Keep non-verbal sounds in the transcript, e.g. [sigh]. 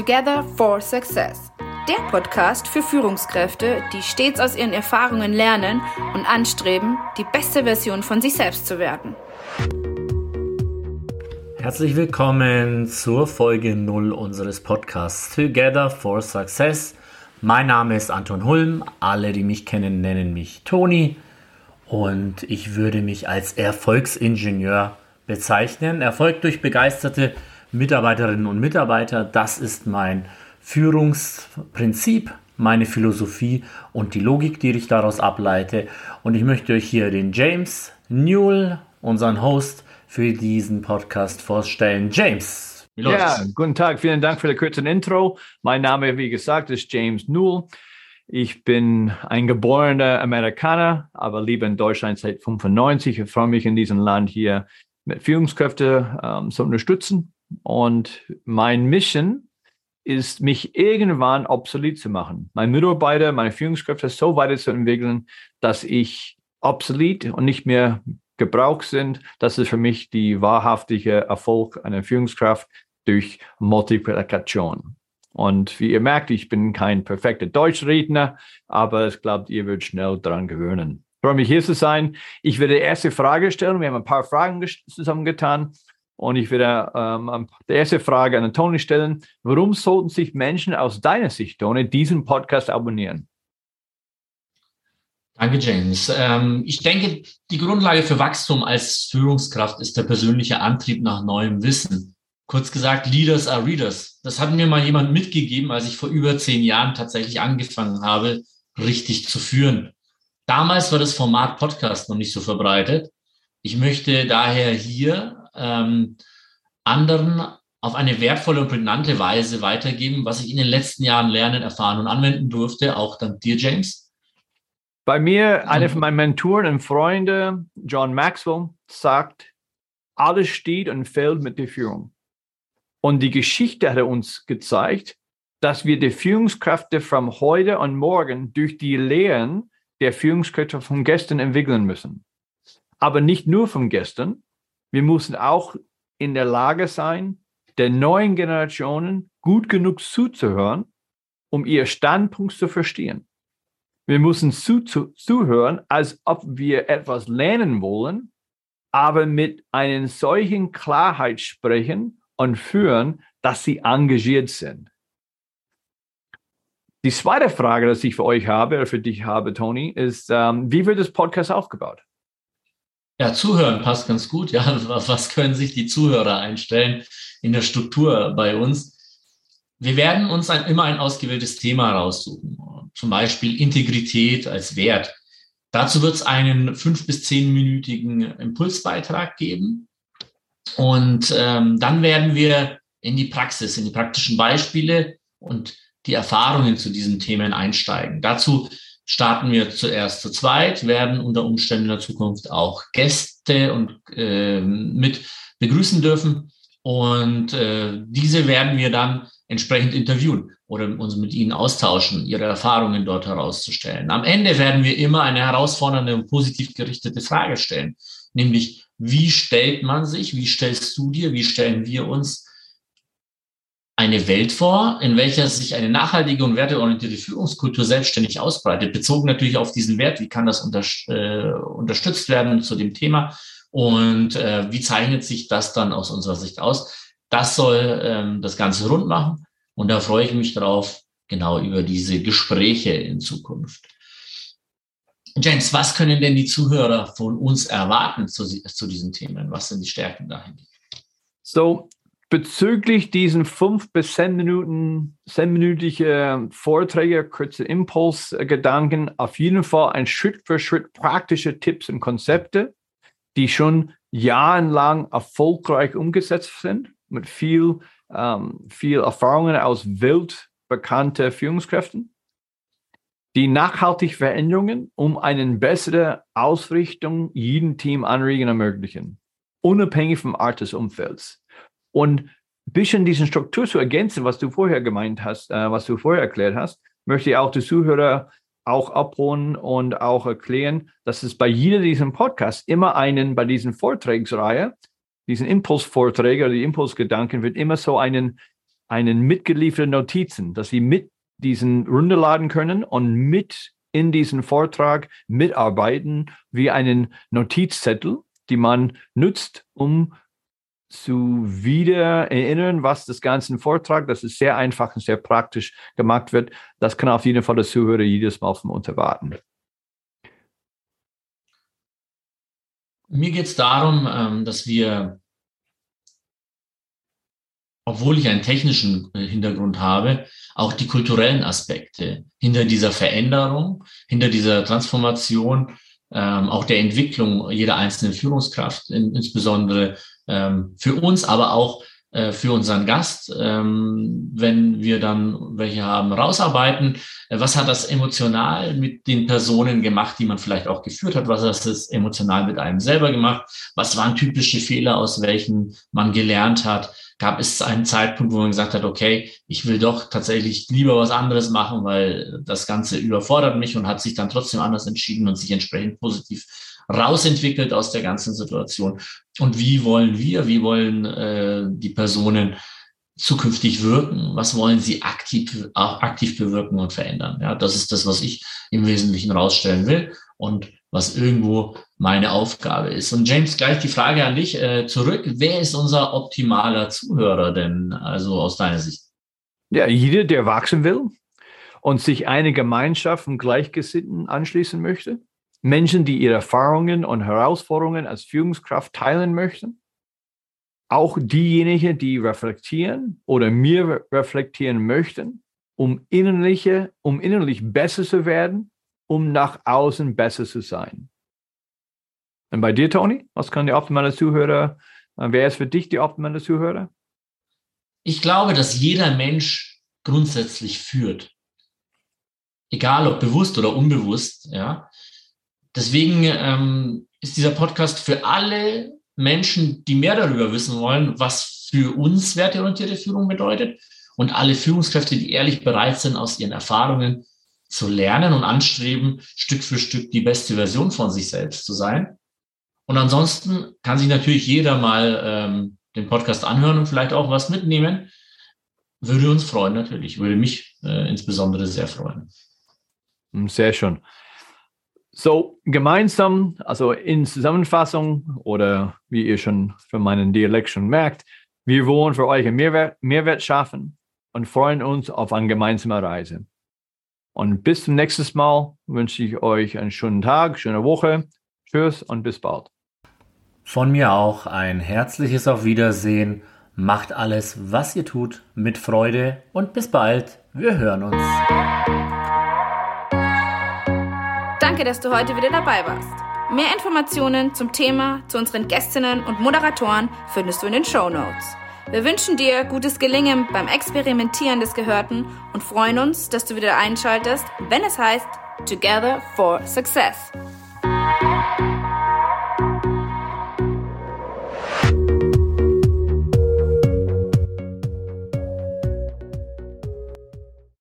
Together for Success. Der Podcast für Führungskräfte, die stets aus ihren Erfahrungen lernen und anstreben, die beste Version von sich selbst zu werden. Herzlich willkommen zur Folge 0 unseres Podcasts Together for Success. Mein Name ist Anton Hulm. Alle, die mich kennen, nennen mich Toni. Und ich würde mich als Erfolgsingenieur bezeichnen. Erfolg durch begeisterte Mitarbeiterinnen und Mitarbeiter. Das ist mein Führungsprinzip, meine Philosophie und die Logik, die ich daraus ableite. Und ich möchte euch hier den James Newell, unseren Host, für diesen Podcast vorstellen. James. Ja, guten Tag. Vielen Dank für das kurze Intro. Mein Name, wie gesagt, ist James Newell. Ich bin ein geborener Amerikaner, aber lebe in Deutschland seit 95. Ich freue mich in diesem Land hier mit Führungskräften ähm, zu unterstützen und mein Mission ist, mich irgendwann obsolet zu machen. Meine Mitarbeiter, meine Führungskräfte so weiterzuentwickeln, dass ich obsolet und nicht mehr gebraucht sind. Das ist für mich die wahrhaftige Erfolg einer Führungskraft durch Multiplikation. Und wie ihr merkt, ich bin kein perfekter Deutschredner, aber ich glaube, ihr wird schnell daran gewöhnen. Ich freue mich, hier zu sein. Ich werde die erste Frage stellen. Wir haben ein paar Fragen zusammengetan. Und ich werde ähm, die erste Frage an Toni stellen. Warum sollten sich Menschen aus deiner Sicht, Toni, diesen Podcast abonnieren? Danke, James. Ähm, ich denke, die Grundlage für Wachstum als Führungskraft ist der persönliche Antrieb nach neuem Wissen. Kurz gesagt, Leaders are Readers. Das hat mir mal jemand mitgegeben, als ich vor über zehn Jahren tatsächlich angefangen habe, richtig zu führen. Damals war das Format Podcast noch nicht so verbreitet. Ich möchte daher hier ähm, anderen auf eine wertvolle und prägnante Weise weitergeben, was ich in den letzten Jahren lernen, erfahren und anwenden durfte, auch dank dir, James? Bei mir, einer von meinen Mentoren und Freunden, John Maxwell, sagt, alles steht und fällt mit der Führung. Und die Geschichte hat uns gezeigt, dass wir die Führungskräfte von heute und morgen durch die Lehren der Führungskräfte von gestern entwickeln müssen. Aber nicht nur von gestern, wir müssen auch in der Lage sein, der neuen Generationen gut genug zuzuhören, um ihr Standpunkt zu verstehen. Wir müssen zu, zu, zuhören, als ob wir etwas lernen wollen, aber mit einer solchen Klarheit sprechen und führen, dass sie engagiert sind. Die zweite Frage, die ich für euch habe, oder für dich habe, Toni, ist, ähm, wie wird das Podcast aufgebaut? Ja, zuhören passt ganz gut. Ja, [laughs] was können sich die Zuhörer einstellen in der Struktur bei uns? Wir werden uns ein, immer ein ausgewähltes Thema raussuchen. Zum Beispiel Integrität als Wert. Dazu wird es einen fünf bis zehnminütigen Impulsbeitrag geben. Und ähm, dann werden wir in die Praxis, in die praktischen Beispiele und die Erfahrungen zu diesen Themen einsteigen. Dazu starten wir zuerst zu zweit, werden unter Umständen in der Zukunft auch Gäste und äh, mit begrüßen dürfen. Und äh, diese werden wir dann entsprechend interviewen oder uns mit ihnen austauschen, ihre Erfahrungen dort herauszustellen. Am Ende werden wir immer eine herausfordernde und positiv gerichtete Frage stellen, nämlich wie stellt man sich, wie stellst du dir, wie stellen wir uns eine Welt vor, in welcher sich eine nachhaltige und werteorientierte Führungskultur selbstständig ausbreitet, bezogen natürlich auf diesen Wert, wie kann das unter, äh, unterstützt werden zu dem Thema und äh, wie zeichnet sich das dann aus unserer Sicht aus. Das soll ähm, das Ganze rund machen und da freue ich mich drauf, genau über diese Gespräche in Zukunft. James, was können denn die Zuhörer von uns erwarten zu, zu diesen Themen? Was sind die Stärken dahin? So, bezüglich diesen fünf bis zehn Minuten, zehnminütige Vorträge, kurze Impulsgedanken, auf jeden Fall ein Schritt für Schritt praktische Tipps und Konzepte, die schon jahrelang erfolgreich umgesetzt sind, mit viel, ähm, viel Erfahrungen aus weltbekannten Führungskräften. Die nachhaltige Veränderungen, um eine bessere Ausrichtung jeden Team anregen ermöglichen, unabhängig vom Art des Umfelds. Und ein bisschen diese Struktur zu ergänzen, was du vorher gemeint hast, äh, was du vorher erklärt hast, möchte ich auch die Zuhörer auch abholen und auch erklären, dass es bei jeder diesem Podcast immer einen, bei diesen Vortragsreihe, diesen Impulsvorträge oder die Impulsgedanken wird immer so einen einen mitgelieferten Notizen, dass Sie mit diesen runterladen können und mit in diesen Vortrag mitarbeiten wie einen Notizzettel, die man nutzt, um zu wieder erinnern, was das ganze Vortrag, das ist sehr einfach und sehr praktisch gemacht wird. Das kann auf jeden Fall der Zuhörer jedes Mal von uns erwarten. Mir geht es darum, ähm, dass wir, obwohl ich einen technischen äh, Hintergrund habe, auch die kulturellen Aspekte hinter dieser Veränderung, hinter dieser Transformation, ähm, auch der Entwicklung jeder einzelnen Führungskraft, insbesondere ähm, für uns, aber auch äh, für unseren Gast, ähm, wenn wir dann welche haben, rausarbeiten. Äh, was hat das emotional mit den Personen gemacht, die man vielleicht auch geführt hat? Was hat das emotional mit einem selber gemacht? Was waren typische Fehler, aus welchen man gelernt hat? Gab es einen Zeitpunkt, wo man gesagt hat, okay, ich will doch tatsächlich lieber was anderes machen, weil das Ganze überfordert mich und hat sich dann trotzdem anders entschieden und sich entsprechend positiv rausentwickelt aus der ganzen Situation. Und wie wollen wir, wie wollen äh, die Personen zukünftig wirken? Was wollen sie aktiv, aktiv bewirken und verändern? Ja, das ist das, was ich im Wesentlichen rausstellen will und was irgendwo meine Aufgabe ist. Und James, gleich die Frage an dich äh, zurück. Wer ist unser optimaler Zuhörer denn, also aus deiner Sicht? Ja, jeder, der wachsen will und sich eine Gemeinschaft von Gleichgesinnten anschließen möchte. Menschen, die ihre Erfahrungen und Herausforderungen als Führungskraft teilen möchten. Auch diejenigen, die reflektieren oder mir reflektieren möchten, um innerliche, um innerlich besser zu werden, um nach außen besser zu sein. Und bei dir, Tony, was kann der optimale Zuhörer, äh, wer ist für dich der optimale Zuhörer? Ich glaube, dass jeder Mensch grundsätzlich führt. Egal ob bewusst oder unbewusst, ja. Deswegen ähm, ist dieser Podcast für alle Menschen, die mehr darüber wissen wollen, was für uns werteorientierte Führung bedeutet und alle Führungskräfte, die ehrlich bereit sind, aus ihren Erfahrungen zu lernen und anstreben, Stück für Stück die beste Version von sich selbst zu sein. Und ansonsten kann sich natürlich jeder mal ähm, den Podcast anhören und vielleicht auch was mitnehmen. Würde uns freuen, natürlich. Würde mich äh, insbesondere sehr freuen. Sehr schön. So, gemeinsam, also in Zusammenfassung oder wie ihr schon für meinen Dialekt schon merkt, wir wollen für euch einen Mehrwert, Mehrwert schaffen und freuen uns auf eine gemeinsame Reise. Und bis zum nächsten Mal wünsche ich euch einen schönen Tag, schöne Woche. Tschüss und bis bald. Von mir auch ein herzliches Auf Wiedersehen. Macht alles, was ihr tut, mit Freude und bis bald. Wir hören uns. Danke, dass du heute wieder dabei warst. Mehr Informationen zum Thema, zu unseren Gästinnen und Moderatoren findest du in den Show Notes. Wir wünschen dir gutes Gelingen beim Experimentieren des Gehörten und freuen uns, dass du wieder einschaltest, wenn es heißt Together for Success.